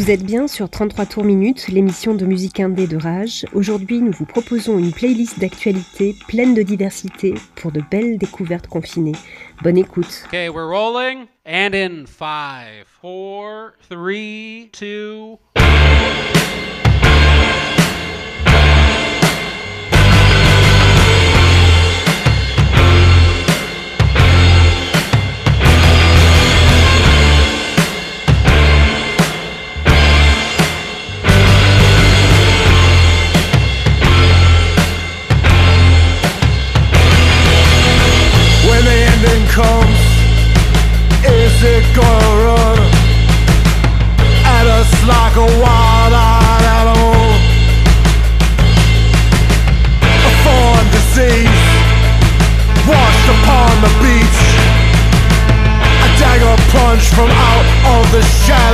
Vous êtes bien sur 33 Tours Minutes, l'émission de musique indé de Rage. Aujourd'hui, nous vous proposons une playlist d'actualités pleine de diversité pour de belles découvertes confinées. Bonne écoute. We're rolling. And in 5, 4, 3, 2, the shadows.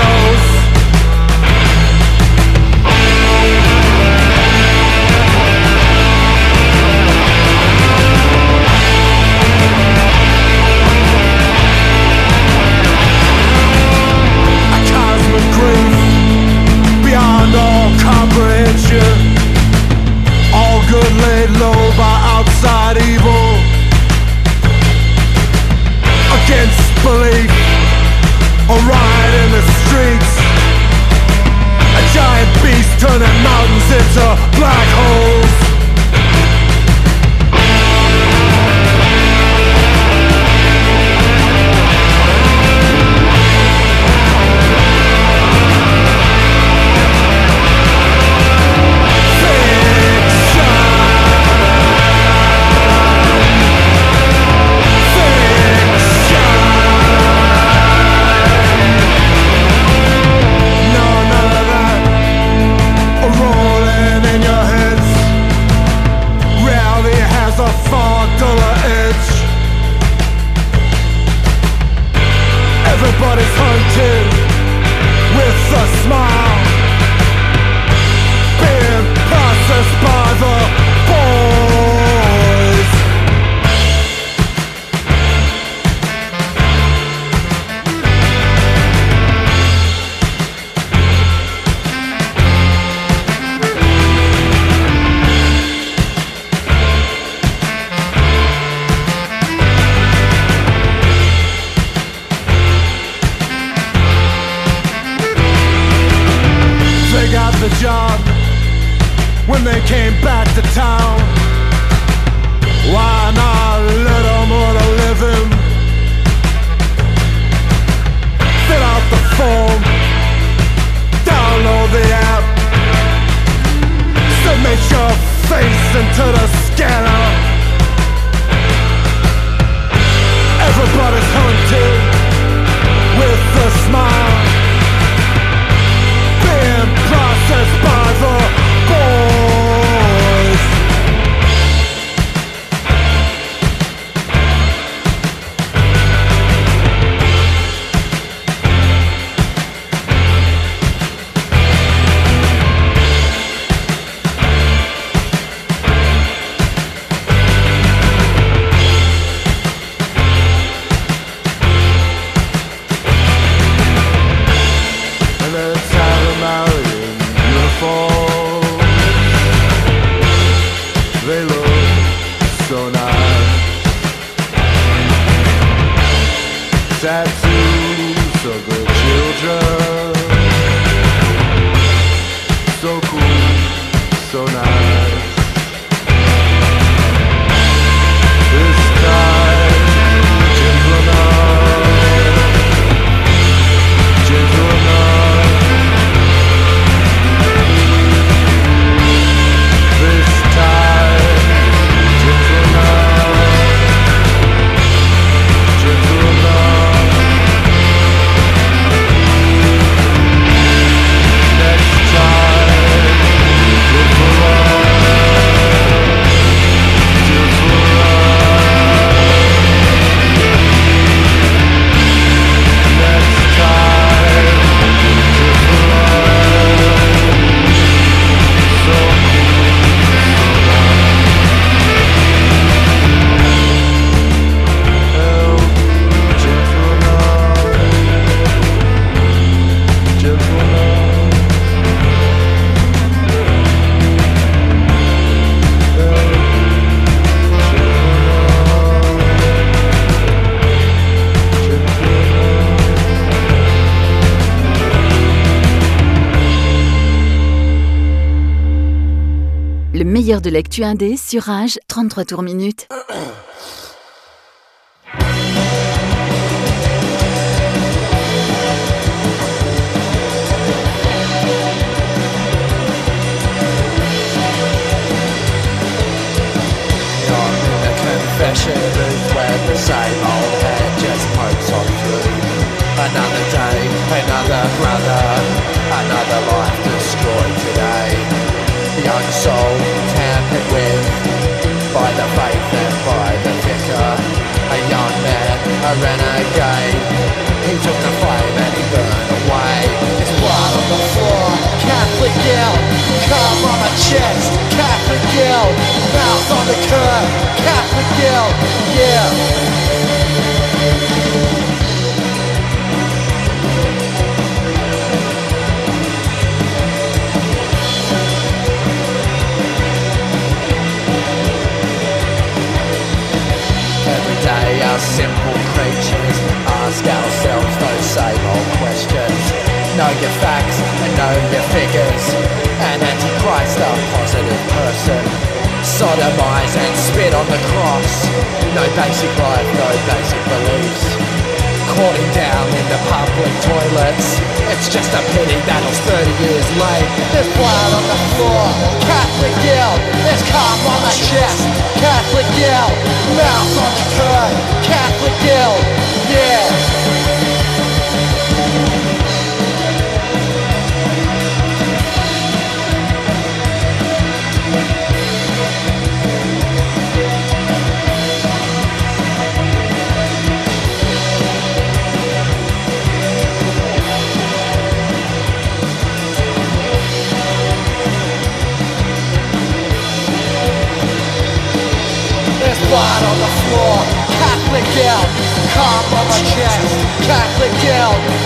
Meilleur de l'actu indé sur Rage, 33 tours minutes. Another day, another brother, another life. Young soul tampered with by the faith and by the vicar. A young man, a renegade. He took the flame and he burned away. His blood on the floor, Catholic guilt. Come on my chest, Catholic guilt. Mouth on the curb, Catholic guilt. Yeah. Our simple creatures ask ourselves those same old questions. Know your facts and know your figures. An antichrist, a positive person. Sodomize and spit on the cross. No basic life, no basic beliefs. Caught down in the public toilets. It's just a pity battle's 30 years late. There's blood on the floor, Catholic guilt. There's cum on the chest, Catholic guilt. Mouth on the curb, Catholic guilt. Catholic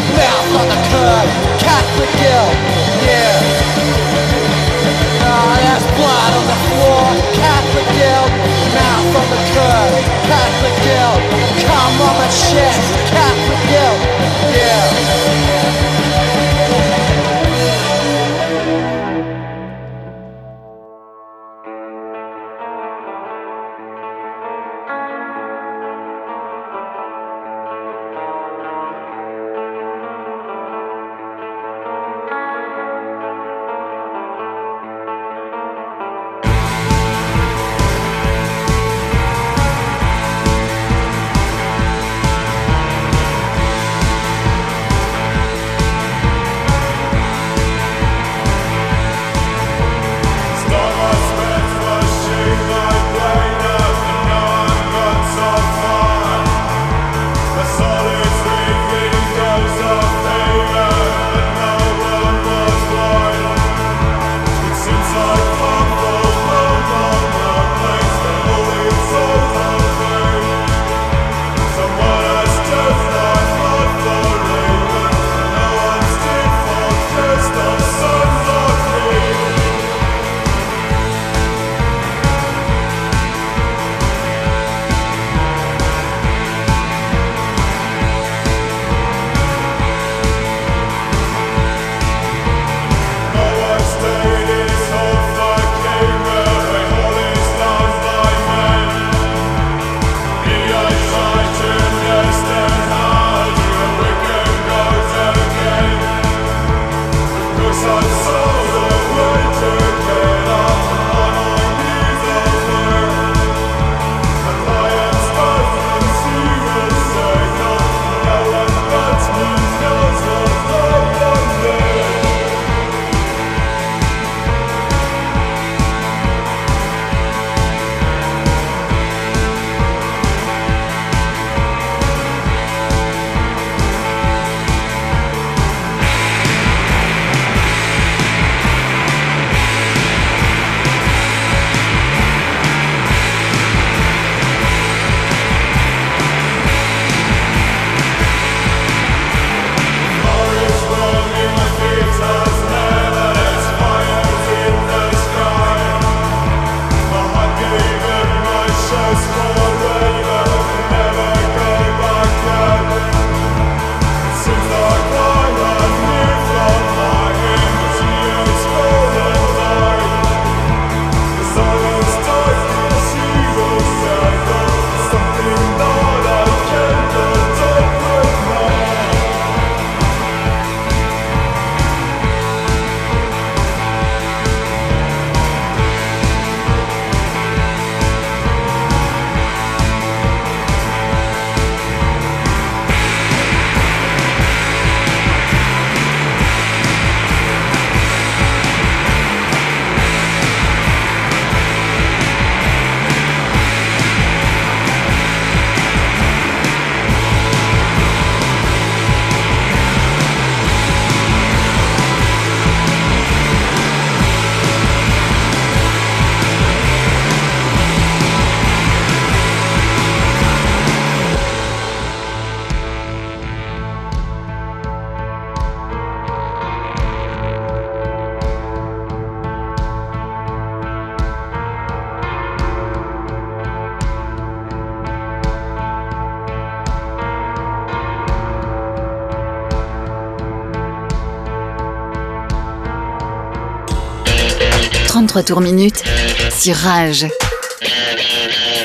33 tours minutes sur Rage.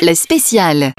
Le spécial.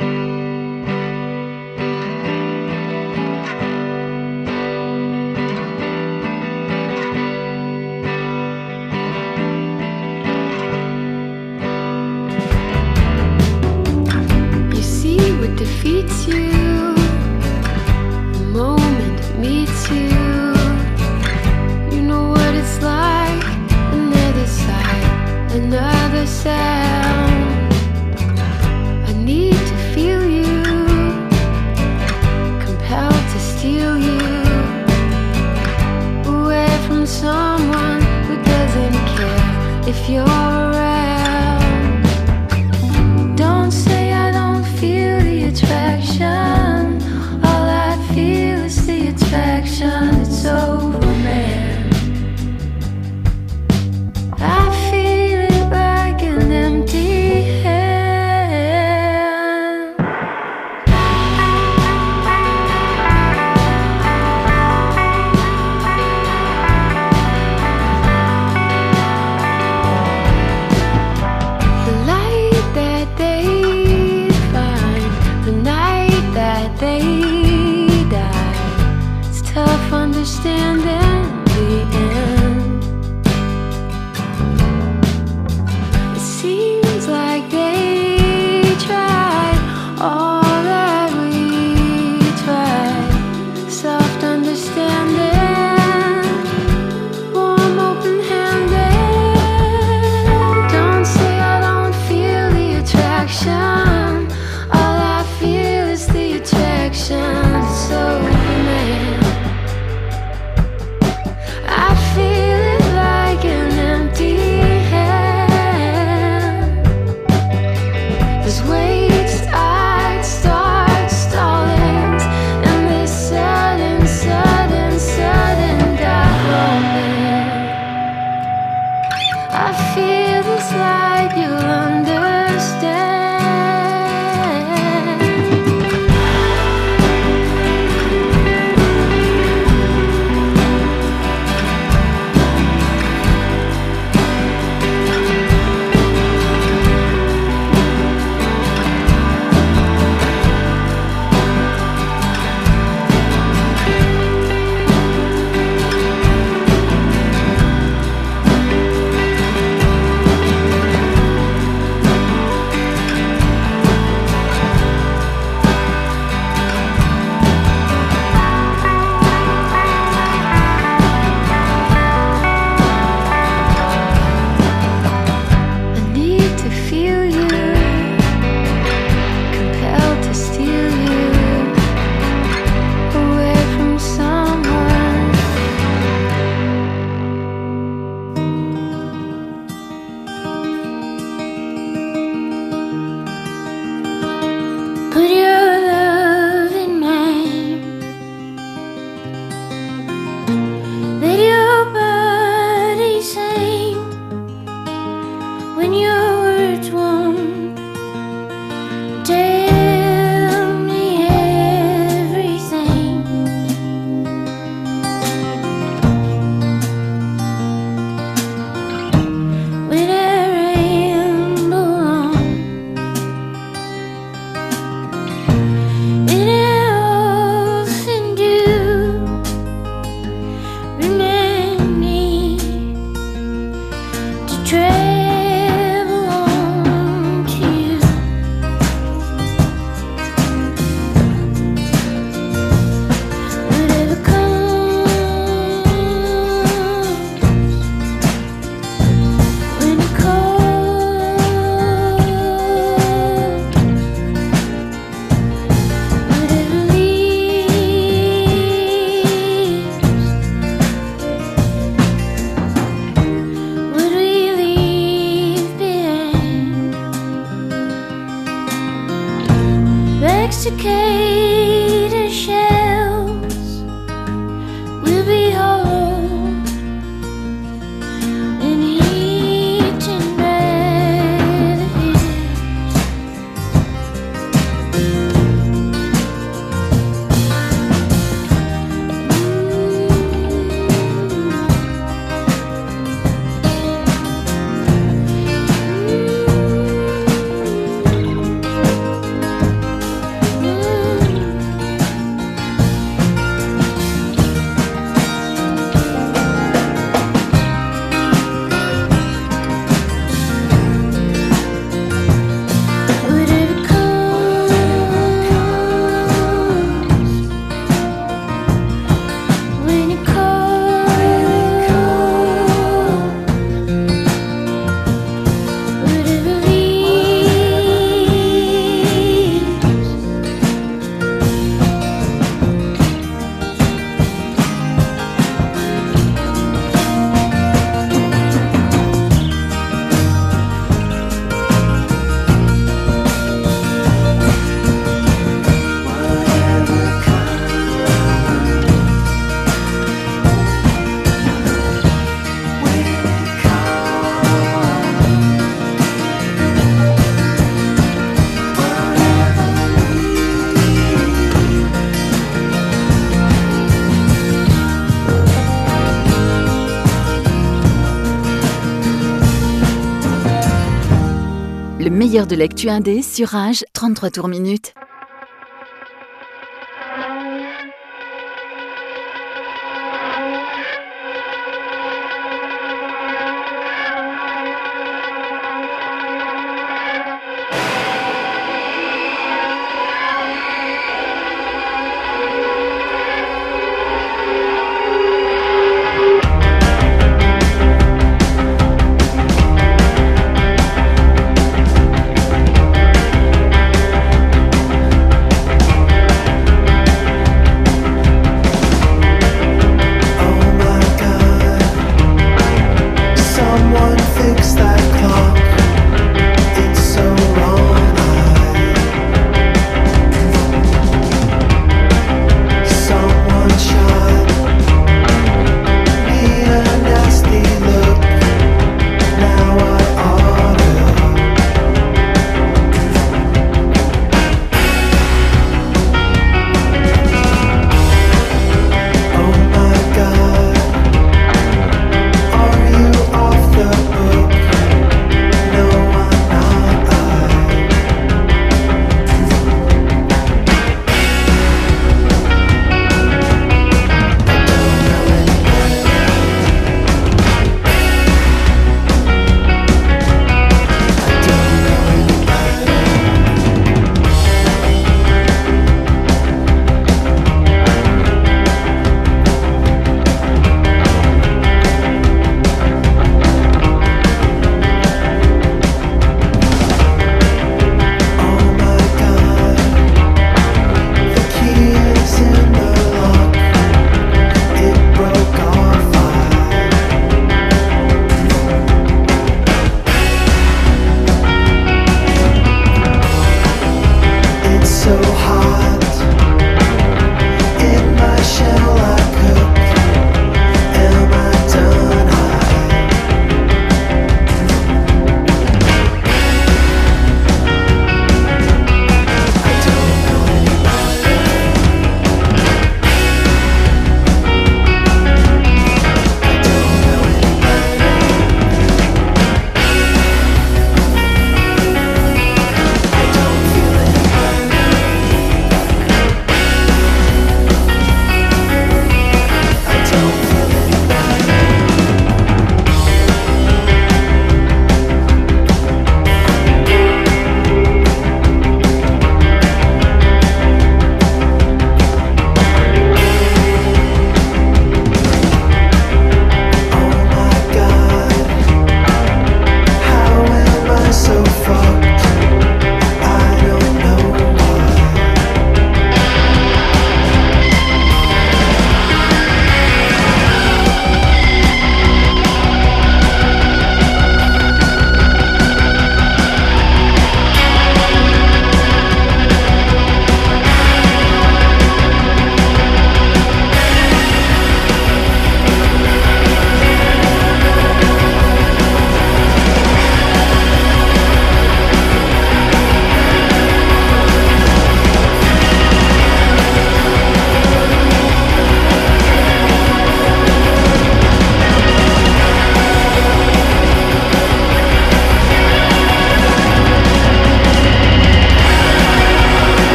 De l'actu indé sur Rage, 33 tours minutes.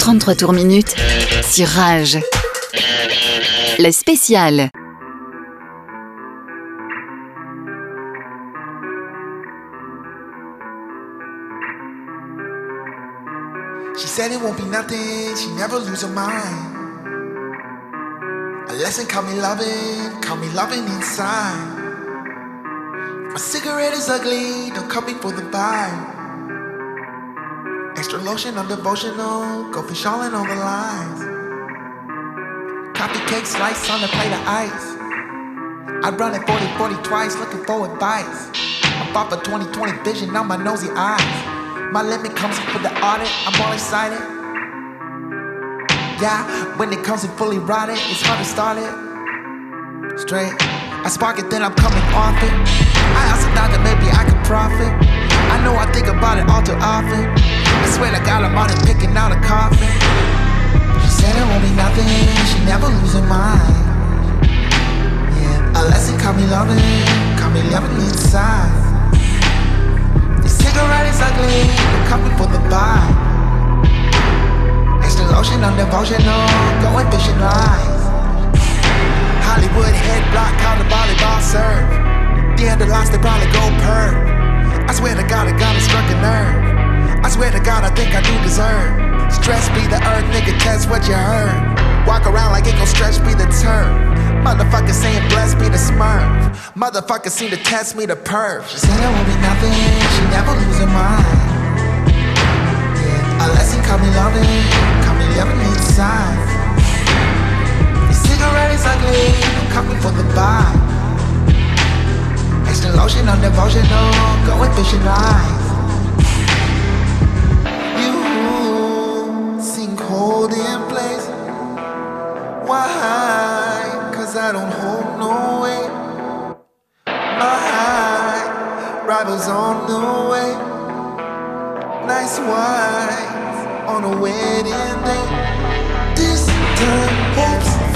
33 tours minutes sur Rage. La spéciale. She said it won't be nothing, she never lose her mind. A lesson caught me loving, caught me loving inside. My cigarette is ugly, don't cut me for the vibe. Extra lotion, I'm devotional, go fish all in all the lines. Coffee cake slice on a plate of ice. I run it 40 40 twice, looking for advice. I fought for 2020 vision on my nosy eyes. My limit comes with the audit, I'm all excited. Yeah, when it comes to fully rotted, it's hard to start it. Straight, I spark it, then I'm coming off it. I also thought that maybe I could profit. I know I think about it all too often. I swear to God, I'm on it picking out a coffin. She said it won't be nothing, she never her mind. Yeah, a lesson caught me loving, caught me loving inside. The cigarette is ugly, the copy for the buy. Extra lotion, I'm devotional, going fishing lines. Hollywood head block, call the volleyball serve. The lost, they probably go per. I swear to God, I got a struck a nerve. I swear to God, I think I do deserve. Stress be the earth, nigga, test what you heard. Walk around like it gon' stretch be the term. Motherfucker saying bless be the smurf. Motherfucker seem to test me the perf. She said it won't be nothing, she never lose her mind. Yeah, a lesson caught me loving, caught me loving inside. Is ugly, cut for the buy. Extra lotion, I'm devotional, oh, going fishing lines. You seem cold in place. Why? Cause I don't hold no weight. My rivals on the way. Nice wife on a wedding day. This time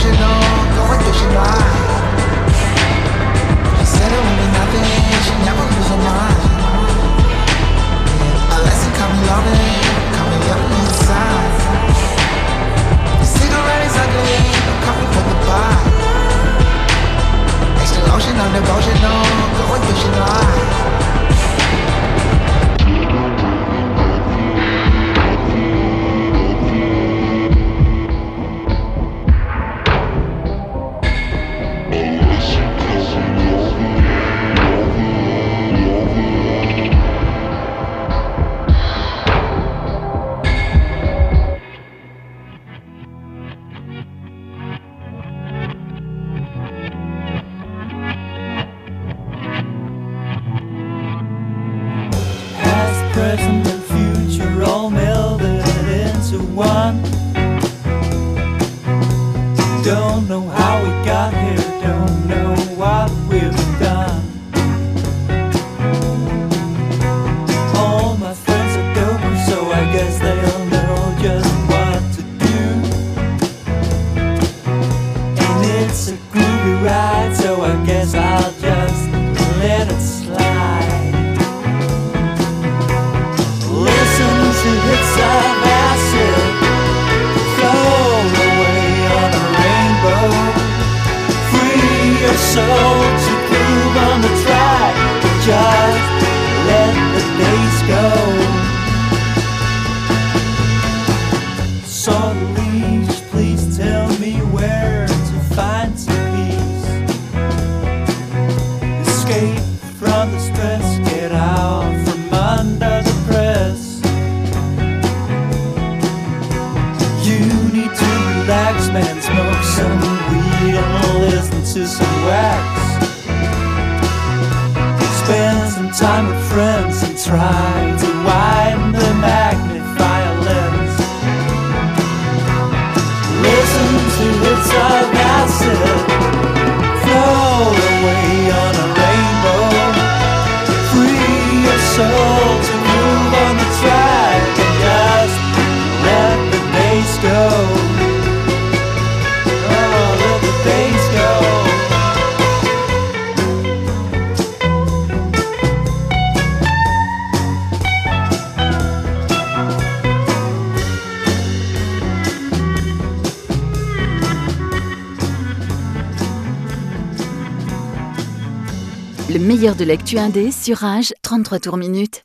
going. She said nothing, she never lose her mind. Lesson inside. The cigarette is ugly, coming for the devotional, going fishing line. Don't know l'actu indé sur Rage, 33 tours minutes.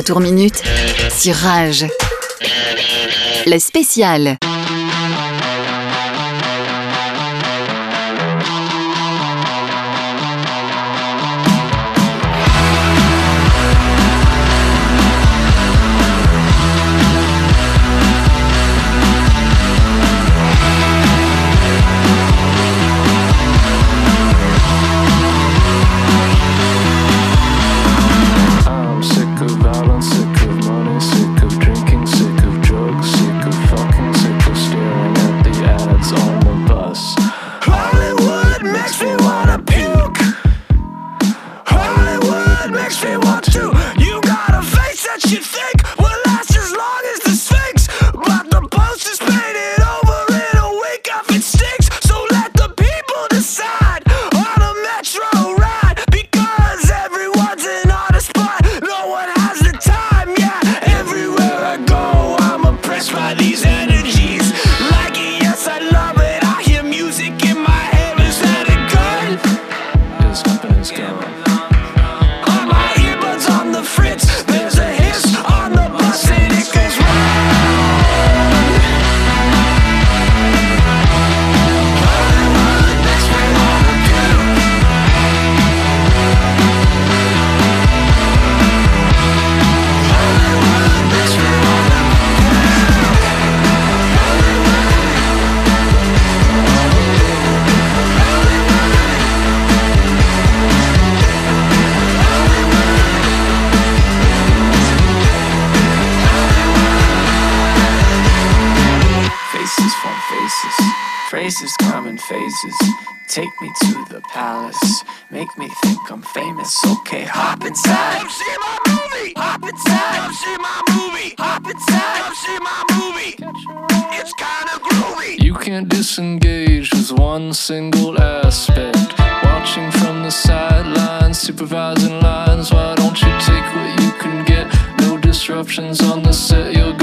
retour minute sur Rage. Le spécial. one single aspect. Watching from the sidelines, supervising lines. Why don't you take what you can get? No disruptions on the set. You're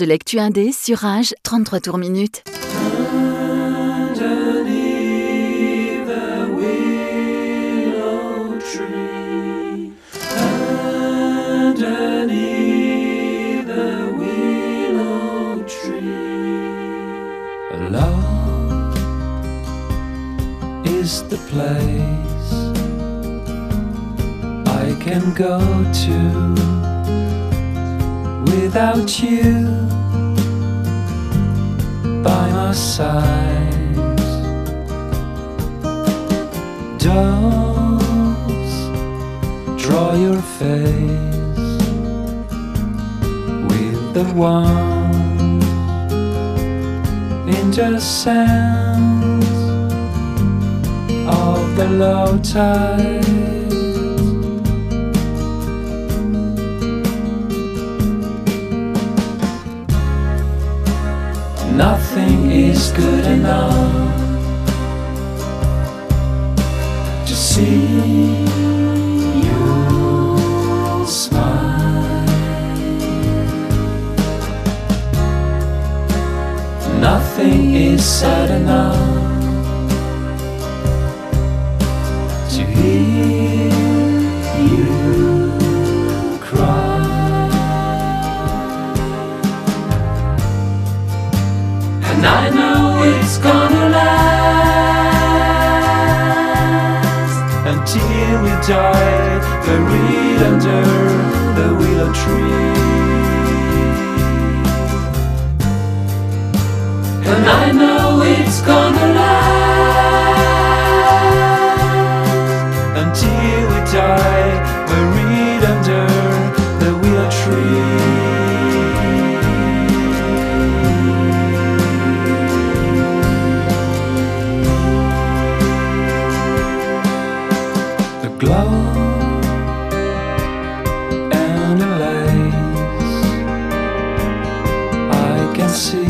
de l'actu indé sur Rage, 33 tours minutes. is the place I can go to without you. your. Dolls, draw your face with the wand. In the of the low tide. nothing is good enough to see you smile. Nothing is sad enough to hear. die, buried under the willow tree. And I know it's gonna last until we die. nasci.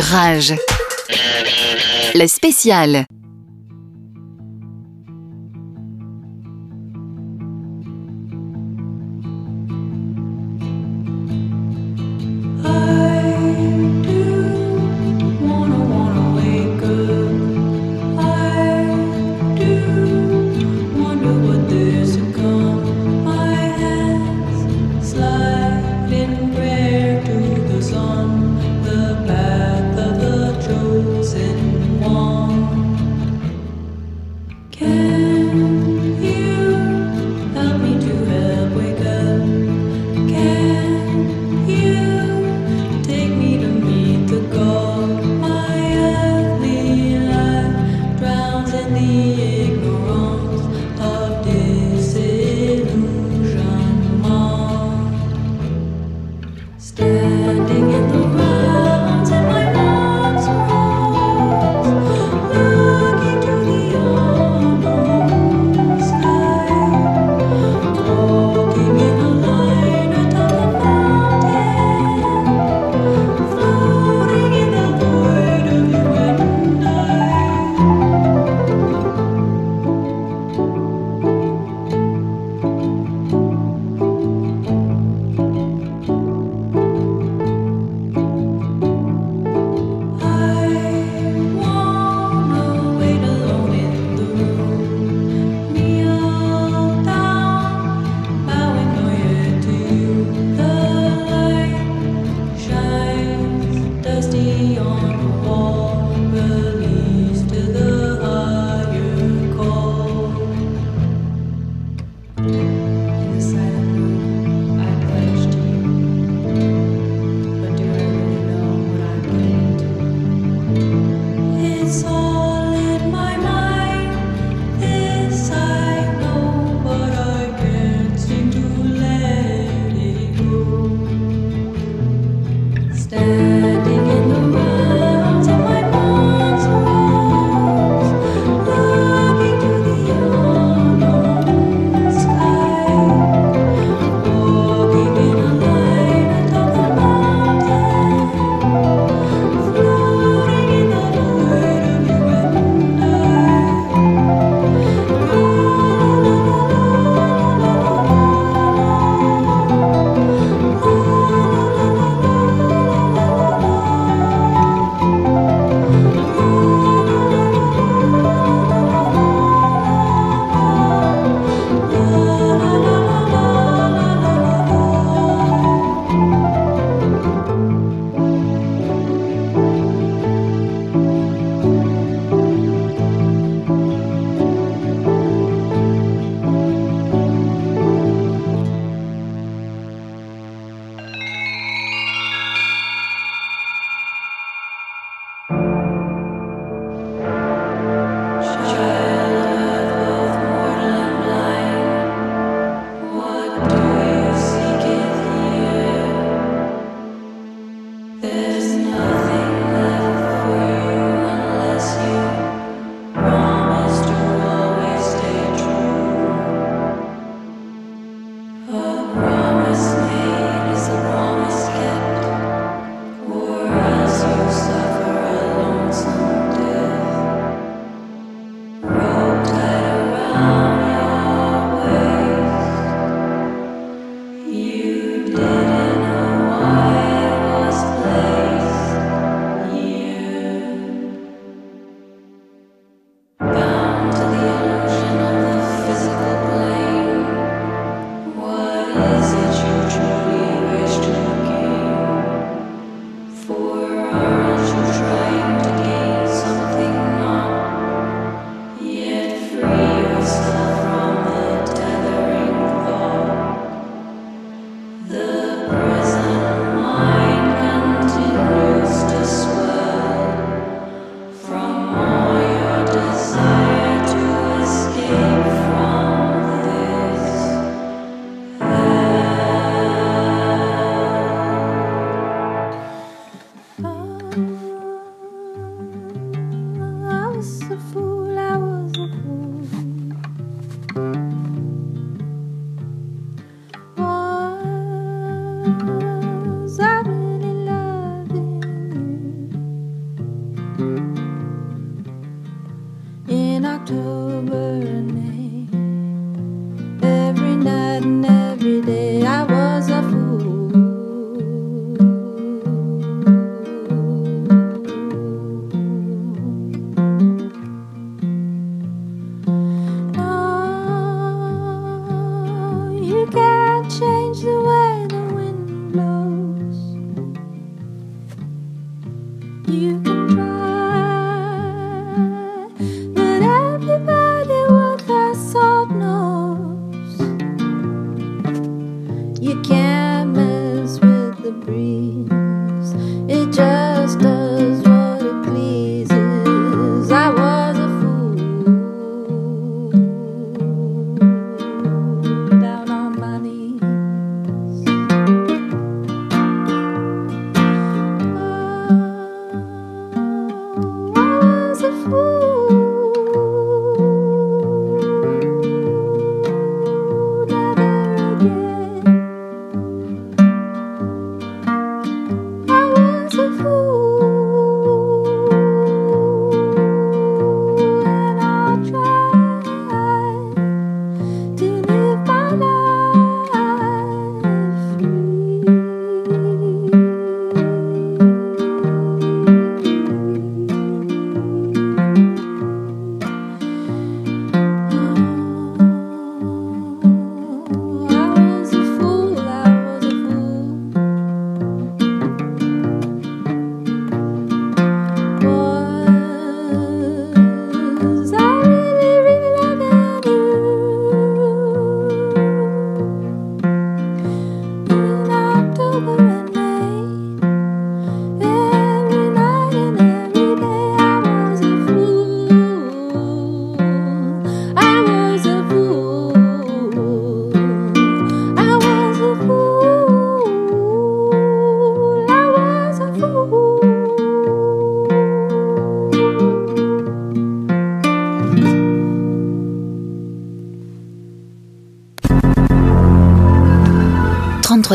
Rage. Le spécial.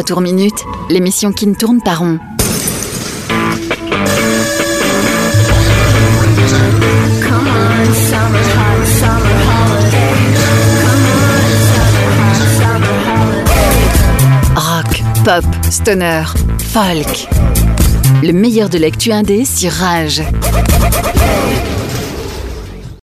Tour Minute, l'émission qui ne tourne pas rond. Rock, pop, stoner, folk. Le meilleur de l'actu indé sur Rage.